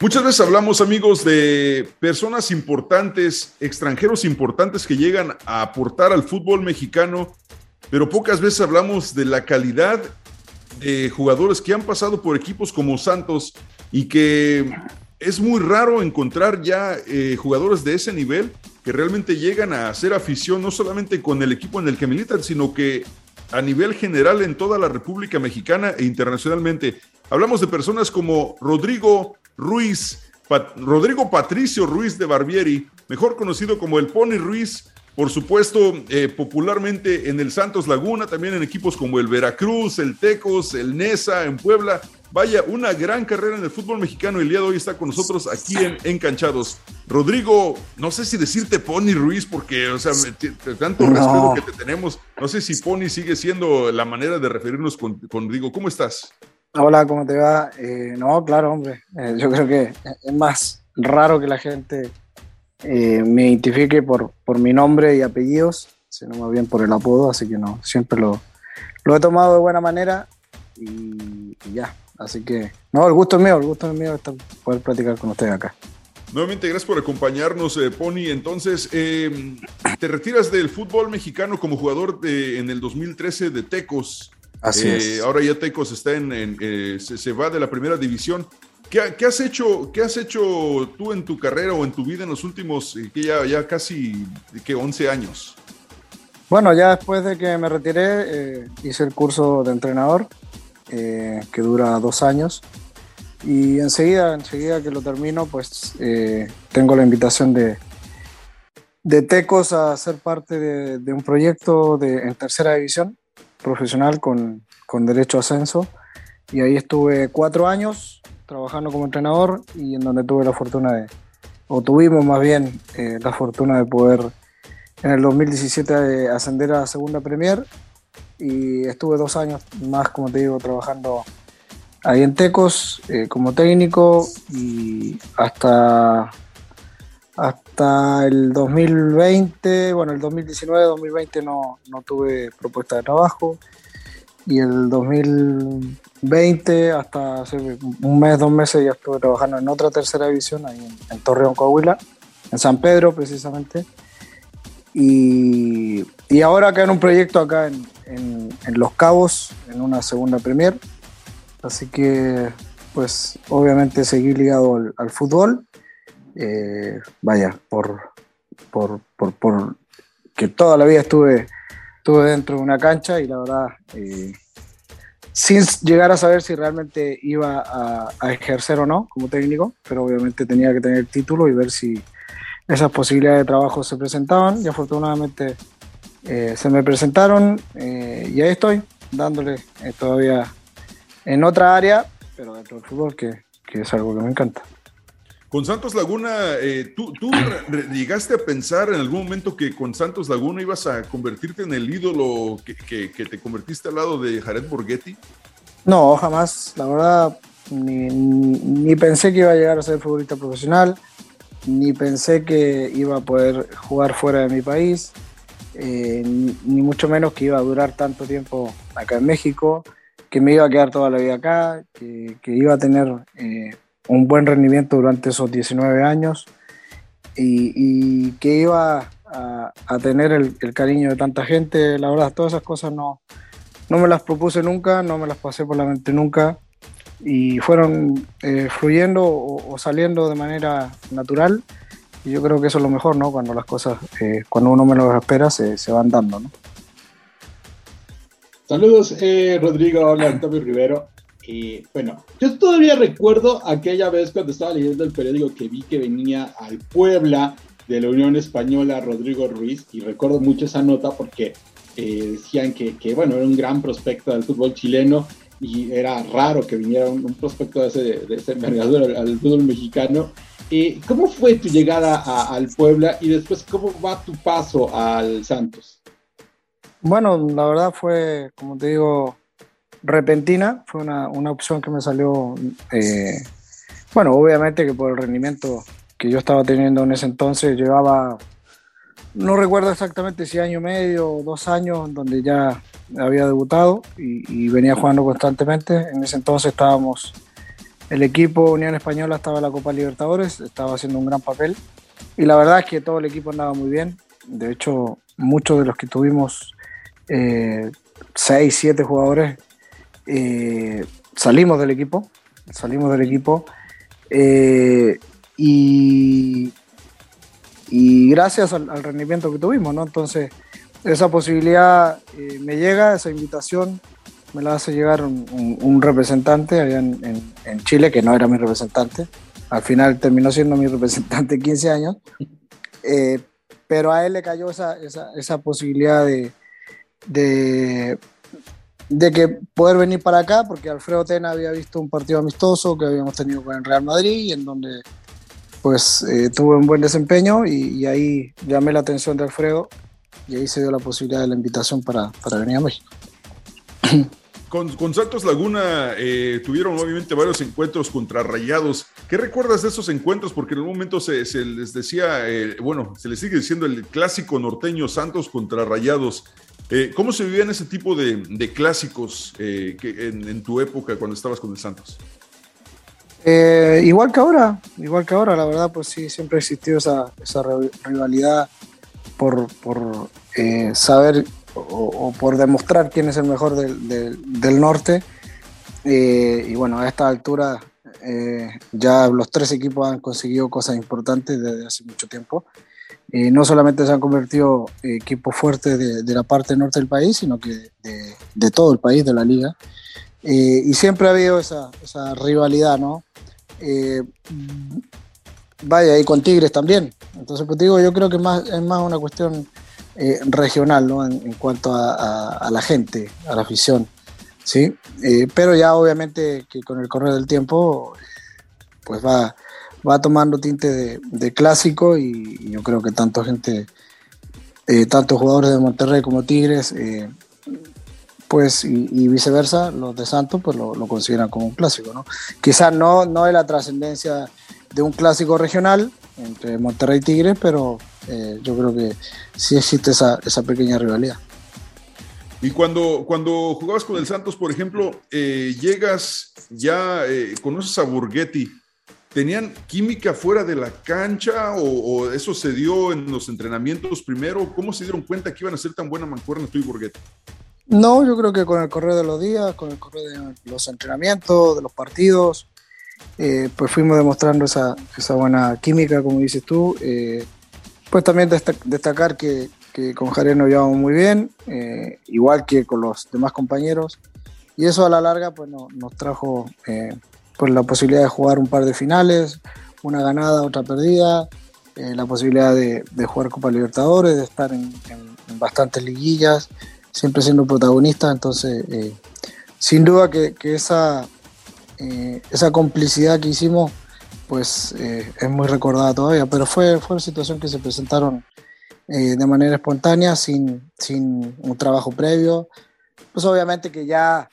Muchas veces hablamos, amigos, de personas importantes, extranjeros importantes que llegan a aportar al fútbol mexicano, pero pocas veces hablamos de la calidad de jugadores que han pasado por equipos como Santos y que es muy raro encontrar ya eh, jugadores de ese nivel que realmente llegan a hacer afición no solamente con el equipo en el que militan, sino que a nivel general en toda la República Mexicana e internacionalmente. Hablamos de personas como Rodrigo Ruiz, Rodrigo Patricio Ruiz de Barbieri, mejor conocido como el Pony Ruiz, por supuesto, eh, popularmente en el Santos Laguna, también en equipos como el Veracruz, el Tecos, el Nesa, en Puebla. Vaya, una gran carrera en el fútbol mexicano. El día de hoy está con nosotros aquí en Encanchados. Rodrigo, no sé si decirte Pony Ruiz, porque, o sea, tanto respeto que te tenemos. No sé si Pony sigue siendo la manera de referirnos con, con Rodrigo. ¿Cómo estás? Hola, ¿cómo te va? Eh, no, claro, hombre. Eh, yo creo que es más raro que la gente eh, me identifique por, por mi nombre y apellidos, sino más bien por el apodo, así que no, siempre lo, lo he tomado de buena manera y, ya. Así que, no, el gusto es mío, el gusto es mío estar, poder platicar con ustedes acá. Nuevamente, gracias por acompañarnos, Pony. Entonces, te retiras del fútbol mexicano como jugador de, en el 2013 de Tecos. Así es. Ahora ya Tecos está en, eh, se, va de la primera división. ¿Qué, has hecho, ¿Qué has hecho tú en tu carrera o en tu vida en los últimos, eh, que ya, ya casi, que 11 años? Bueno, ya después de que me retiré, eh, hice el curso de entrenador, que dura dos años. Y enseguida, enseguida que lo termino, pues tengo la invitación de, de Tecos a ser parte de, de un proyecto de, en tercera división profesional con, con derecho a ascenso. Y ahí estuve cuatro años trabajando como entrenador y en donde tuve la fortuna de, o tuvimos más bien eh, la fortuna de poder en el 2017 eh, ascender a Segunda Premier y estuve dos años más, como te digo, trabajando ahí en Tecos eh, como técnico y hasta hasta el 2020, bueno, el 2019-2020 no, no tuve propuesta de trabajo y el 2020 hasta hace un mes, dos meses ya estuve trabajando en otra tercera división ahí en, Torreón, Coahuila, en San Pedro precisamente. Y, y ahora acá en un proyecto acá en, en, Los Cabos, en una segunda Premier. Así que, pues, obviamente seguir ligado al, al fútbol eh, vaya, por, por, por, que toda la vida estuve, estuve dentro de una cancha y la verdad, eh, sin llegar a saber si realmente iba a, ejercer o no como técnico, pero obviamente tenía que tener título y ver si esas posibilidades de trabajo se presentaban y afortunadamente eh, se me presentaron y ahí estoy dándole todavía en otra área, pero dentro del fútbol que es algo que me encanta. Con Santos Laguna, eh, ¿tú, llegaste a pensar en algún momento que con Santos Laguna ibas a convertirte en el ídolo que, te convertiste al lado de Jared Borghetti? No, jamás. La verdad, ni, pensé que iba a llegar a ser futbolista profesional, ni pensé que iba a poder jugar fuera de mi país, eh, ni, mucho menos que iba a durar tanto tiempo acá en México, que me iba a quedar toda la vida acá, que, iba a tener... Eh, un buen rendimiento durante esos 19 años y, que iba a, tener el, cariño de tanta gente. La verdad, todas esas cosas no, no me las propuse nunca, no me las pasé por la mente nunca y fueron eh, fluyendo o, saliendo de manera natural. Y yo creo que eso es lo mejor, ¿no? Cuando las cosas, eh, cuando uno menos las espera, se, se van dando, ¿no? Saludos, eh, Rodrigo. Hola, Antonio Rivero. Bueno, yo todavía recuerdo aquella vez cuando estaba leyendo el periódico que vi que venía al Puebla de la Unión Española Rodrigo Ruiz y recuerdo mucho esa nota porque eh, decían que, bueno, era un gran prospecto del fútbol chileno y era raro que viniera un, prospecto de ese, de ese envergadura al, fútbol mexicano. Eh, ¿Cómo fue tu llegada al Puebla y después cómo va tu paso al Santos? Bueno, la verdad fue, como te digo, repentina, fue una, una opción que me salió, eh, bueno, obviamente que por el rendimiento que yo estaba teniendo en ese entonces, llevaba, no recuerdo exactamente si año y medio o dos años, donde ya había debutado y, venía jugando constantemente. En ese entonces estábamos, el equipo Unión Española estaba en la Copa Libertadores, estaba haciendo un gran papel y la verdad es que todo el equipo andaba muy bien. De hecho, muchos de los que tuvimos eh, seis, siete jugadores eh, salimos del equipo, salimos del equipo eh, y, y gracias al, rendimiento que tuvimos, ¿no? Entonces, esa posibilidad eh, me llega, esa invitación me la hace llegar un, representante allá en, Chile, que no era mi representante. Al final terminó siendo mi representante 15 años. Pero a él le cayó esa, esa, posibilidad de, de, de, que poder venir para acá, porque Alfredo Tena había visto un partido amistoso que habíamos tenido con el Real Madrid, en donde pues eh, tuve un buen desempeño y, y, ahí llamé la atención de Alfredo y ahí se dio la posibilidad de la invitación para, para venir a México. Con, con Santos Laguna eh, tuvieron obviamente varios encuentros contra Rayados. ¿Qué recuerdas de esos encuentros? Porque en un momento se, se les decía, eh, bueno, se les sigue diciendo el clásico norteño Santos contra Rayados. Eh, ¿Cómo se vivían ese tipo de, de clásicos que en, en, tu época cuando estabas con el Santos? igual que ahora, igual que ahora, la verdad, pues sí, siempre ha existido esa, esa rivalidad por, por eh, saber o, por demostrar quién es el mejor del, norte. Eh, y bueno, a esta altura eh, ya los tres equipos han conseguido cosas importantes desde hace mucho tiempo. No solamente se han convertido equipos fuertes de, la parte norte del país, sino que de, todo el país, de la liga. y siempre ha habido esa, esa rivalidad, ¿no? vaya, y con Tigres también. Entonces, pues digo, yo creo que más, es más una cuestión eh, regional, ¿no? En, cuanto a, la gente, a la afición, ¿sí? Eh, pero ya obviamente que con el correr del tiempo, pues va, va tomando tinte de, clásico y, yo creo que tanto gente, eh, tanto jugadores de Monterrey como Tigres, pues y, viceversa, los de Santos, pues lo, consideran como un clásico, ¿no? Quizás no, no es la trascendencia de un clásico regional entre Monterrey y Tigres, pero eh, yo creo que sí existe esa, pequeña rivalidad. Y cuando, cuando jugabas con el Santos, por ejemplo, eh, llegas, ya eh, conoces a Burgetti, ¿tenían química fuera de la cancha o, eso se dio en los entrenamientos primero? ¿Cómo se dieron cuenta que iban a ser tan buena mancuerna tú y Burgetti? No, yo creo que con el correr de los días, con el correr de los entrenamientos, de los partidos, eh, pues fuimos demostrando esa, buena química, como dices tú. Eh, pues también destacar que, que, con Jared nos llevamos muy bien, eh, igual que con los demás compañeros. Y eso a la larga pues nos trajo la posibilidad de jugar un par de finales, una ganada, otra perdida, la posibilidad de, jugar Copa Libertadores, de estar en, bastantes liguillas, siempre siendo protagonista. Entonces, sin duda que, que esa eh, esa complicidad que hicimos pues eh, es muy recordada todavía, pero fue, fue una situación que se presentaron eh, de manera espontánea, sin, sin un trabajo previo. Pues obviamente que ya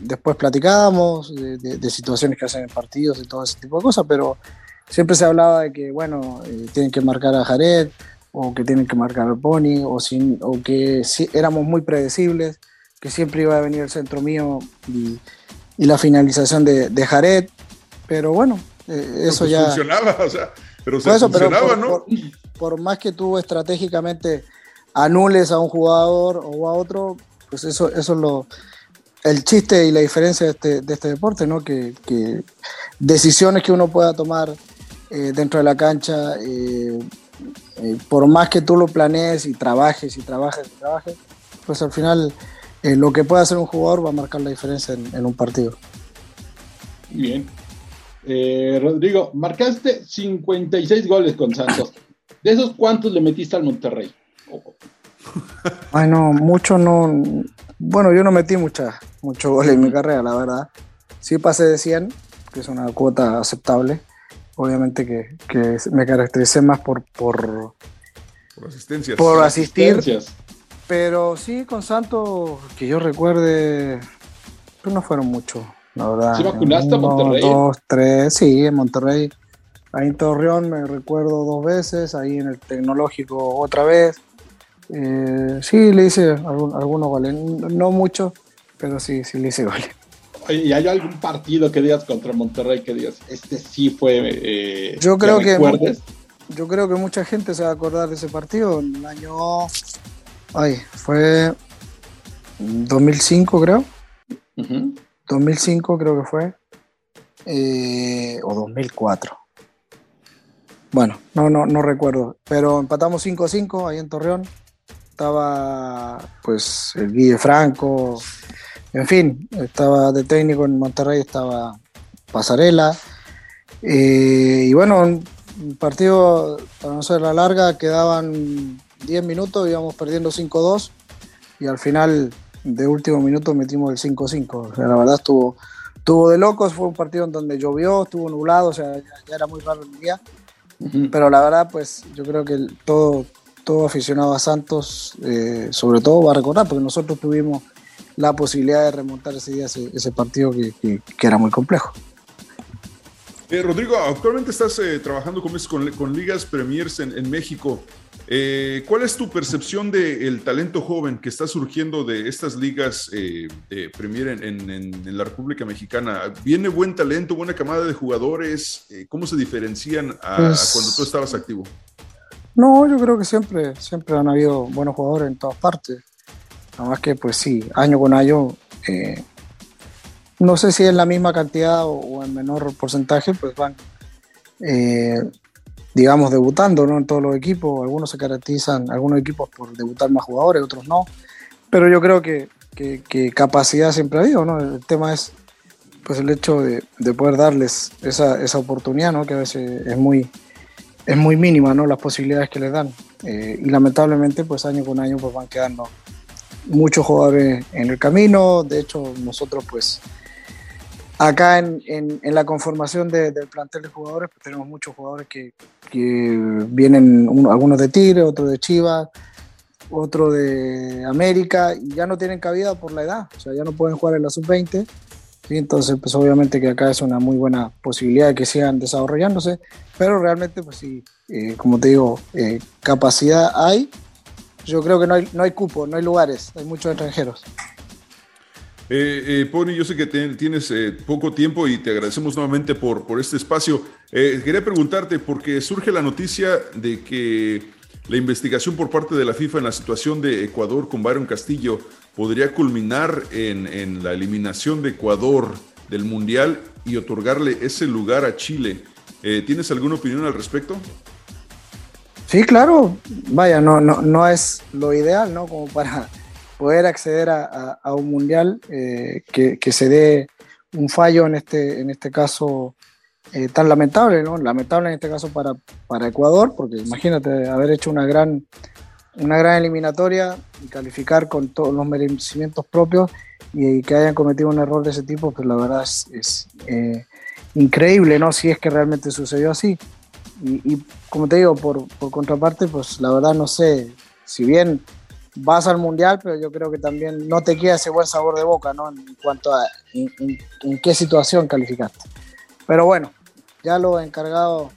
después platicábamos de, situaciones que hacen en partidos y todo ese tipo de cosas, pero siempre se hablaba de que, bueno, tienen que marcar a Jared, o que tienen que marcar a Pony, o, sin, o que si, éramos muy predecibles, que siempre iba a venir el centro mío y, y la finalización de, de Jared. Pero bueno, eh, eso pues ya. Funcionaba, o sea, pero se funcionaba, por, ¿no? Por, más que tú estratégicamente anules a un jugador o a otro, pues eso, eso es lo. El chiste y la diferencia de este, de este deporte, ¿no? Que, que, decisiones que uno pueda tomar eh, dentro de la cancha, eh, por más que tú lo planees y trabajes y trabajes y trabajes, pues al final eh, lo que puede hacer un jugador va a marcar la diferencia en, un partido. Bien. Eh, Rodrigo, marcaste 56 goles con Santos. ¿De esos cuántos le metiste al Monterrey? Bueno, mucho no. Bueno, yo no metí mucha, mucho gol en mi carrera, la verdad. Sí pasé de 100, que es una cuota aceptable. Obviamente que, que me caractericé más por, por, por asistencias. Por asistir. Pero sí, con Santos, que yo recuerde, pues no fueron muchos, la verdad. ¿Sí vacunaste a Monterrey? Dos, tres, sí, en Monterrey. Ahí en Torreón me recuerdo dos veces, ahí en el Tecnológico otra vez. Eh, sí, le hice algunos goles, no mucho, pero sí, sí le hice goles. ¿Y hay algún partido que digas contra Monterrey que digas, este sí fue... Eh, yo creo que, yo creo que mucha gente se va a acordar de ese partido, en el año... Ay, fue 2005 creo. 2005 creo que fue. Eh, o 2004. Bueno, no, no, no recuerdo. Pero empatamos 5-5 ahí en Torreón. Estaba pues el Guille Franco. En fin, estaba de técnico en Monterrey, estaba Pasarela. Eh, y bueno, un partido, para no ser la larga, quedaban 10 minutos, íbamos perdiendo 5-2 y al final de último minuto metimos el 5-5. la verdad estuvo, estuvo de locos, fue un partido en donde llovió, estuvo nublado, o sea, ya, era muy raro el día. Pero la verdad, pues yo creo que todo, todo aficionado a Santos, eh, sobre todo, va a recordar, porque nosotros tuvimos la posibilidad de remontar ese día ese, partido que, que era muy complejo. Eh, Rodrigo, actualmente estás eh, trabajando con, con, ligas premiers en, México. Eh, ¿Cuál es tu percepción del talento joven que está surgiendo de estas ligas de premier en, la República Mexicana? ¿Viene buen talento, buena camada de jugadores? ¿Cómo se diferencian a, pues cuando tú estabas activo? No, yo creo que siempre, siempre han habido buenos jugadores en todas partes. Nada más que, pues sí, año con año no sé si en la misma cantidad o, en menor porcentaje, pues van, eh, digamos, debutando ¿no? en todos los equipos. Algunos se caracterizan, algunos equipos por debutar más jugadores, otros no. Pero yo creo que, capacidad siempre ha habido, ¿no? El tema es pues el hecho de, poder darles esa, esa, oportunidad, ¿no? Que a veces es muy, es muy mínima, ¿no? Las posibilidades que les dan. Eh, y lamentablemente, pues año con año, pues van quedando muchos jugadores en el camino. De hecho, nosotros, pues, Acá en, en, la conformación del plantel de jugadores, pues tenemos muchos jugadores que, que vienen, algunos de Tigre, otros de Chivas, otros de América, y ya no tienen cabida por la edad, o sea, ya no pueden jugar en la sub-20. Y Entonces, pues obviamente que acá es una muy buena posibilidad de que sigan desarrollándose, pero realmente, pues sí, eh, como te digo, eh, capacidad hay. Yo creo que no hay, no hay cupo, no hay lugares, hay muchos extranjeros. Eh, eh, Pony, yo sé que tienes eh, poco tiempo y te agradecemos nuevamente por, por este espacio. Quería preguntarte, porque surge la noticia de que la investigación por parte de la FIFA en la situación de Ecuador con Byron Castillo podría culminar en, la eliminación de Ecuador del Mundial y otorgarle ese lugar a Chile. ¿Tienes alguna opinión al respecto? Sí, claro. Vaya, no, no, no es lo ideal, ¿no? Como para poder acceder a, un mundial, eh, que, se dé un fallo en este, en este caso eh, tan lamentable, ¿no? Lamentable en este caso para, para Ecuador, porque imagínate haber hecho una gran, una gran eliminatoria y calificar con todos los merecimientos propios y, que hayan cometido un error de ese tipo, pues la verdad es, eh, increíble, ¿no? Si es que realmente sucedió así. Y, como te digo, por, por contraparte, pues la verdad no sé, si bien vas al mundial, pero yo creo que también no te queda ese buen sabor de boca, ¿no? En cuanto a en, qué situación calificaste. Pero bueno, ya los encargados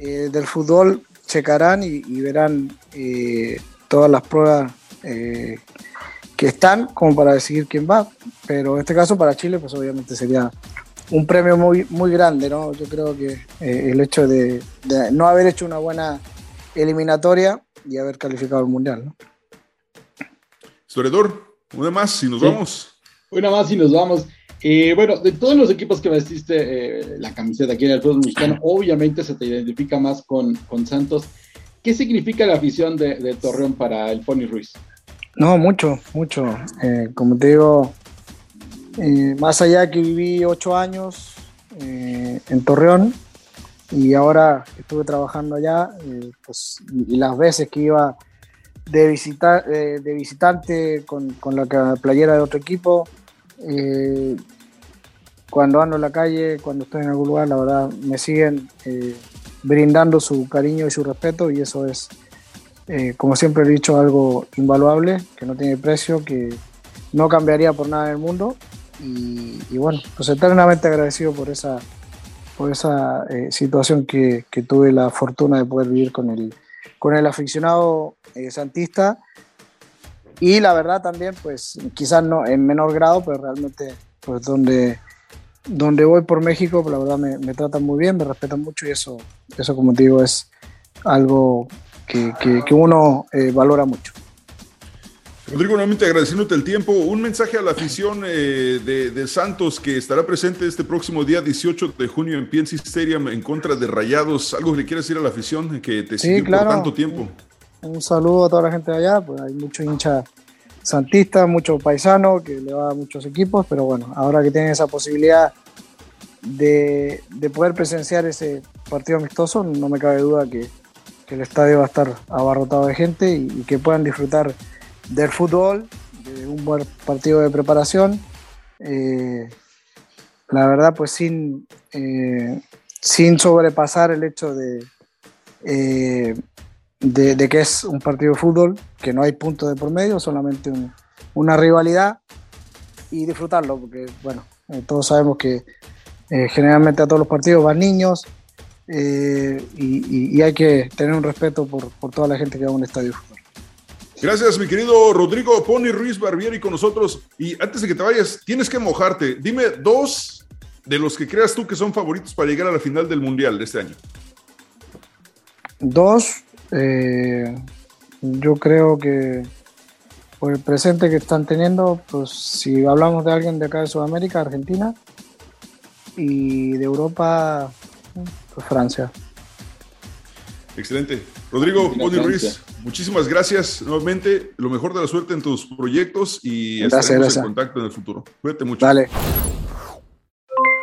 eh, del fútbol checarán y, verán eh, todas las pruebas eh, que están como para decidir quién va. Pero en este caso para Chile, pues obviamente sería un premio muy, muy grande, ¿no? Yo creo que el hecho de, de no haber hecho una buena eliminatoria y haber calificado al mundial, ¿no? Historiador, una más y nos vamos. Una más y nos vamos. Eh, bueno, de todos los equipos que vestiste eh, la camiseta aquí en el fútbol mexicano, obviamente se te identifica más con, con Santos. ¿Qué significa la afición de, Torreón para el Pony Ruiz? No, mucho, mucho. Eh, como te digo, más allá que viví ocho años en Torreón y ahora estuve trabajando allá, pues, y las veces que iba de, visita, eh, de visitante con, con, la playera de otro equipo. Eh, cuando ando en la calle, cuando estoy en algún lugar, la verdad me siguen eh, brindando su cariño y su respeto y eso es, como siempre he dicho, algo invaluable, que no tiene precio, que no cambiaría por nada en el mundo. Y, y bueno, pues eternamente agradecido por esa, por esa situación que, que tuve la fortuna de poder vivir con el, con el aficionado eh, santista. Y la verdad también, pues quizás no en menor grado, pero realmente, pues donde, donde voy por México, la verdad me, me tratan muy bien, me respetan mucho y eso, eso como te digo, es algo que, que, uno eh, valora mucho. Rodrigo, nuevamente agradeciéndote el tiempo. Un mensaje a la afición eh, de, Santos que estará presente este próximo día 18 de junio en PNC Stadium en contra de Rayados. ¿Algo que le quieras decir a la afición que te sí, por tanto tiempo? Un, saludo a toda la gente de allá. Pues hay mucho hincha santista, mucho paisano que le va a muchos equipos, pero bueno, ahora que tienen esa posibilidad de, poder presenciar ese partido amistoso, no me cabe duda que, el estadio va a estar abarrotado de gente y que puedan disfrutar del fútbol, de un buen partido de preparación. Eh, la verdad, pues sin, eh, sin sobrepasar el hecho eh, de, de, que es un partido de fútbol, que no hay puntos de por medio, solamente una rivalidad y disfrutarlo, porque bueno, todos sabemos que generalmente a todos los partidos van niños y, hay que tener un respeto por, por toda la gente que va a un estadio de fútbol. Gracias, mi querido Rodrigo Pony Ruiz Barbieri con nosotros. Y antes de que te vayas, tienes que mojarte. Dime dos de los que creas tú que son favoritos para llegar a la final del Mundial de este año. Dos, eh, yo creo que por el presente que están teniendo, pues si hablamos de alguien de acá de Sudamérica, Argentina, y de Europa, pues Francia. Excelente. Rodrigo Pony Ruiz, muchísimas gracias nuevamente. Lo mejor de la suerte en tus proyectos y gracias, estaremos en contacto en el futuro. Cuídate mucho. Dale.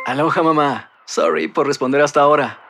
Aloha, mamá. Sorry por responder hasta ahora.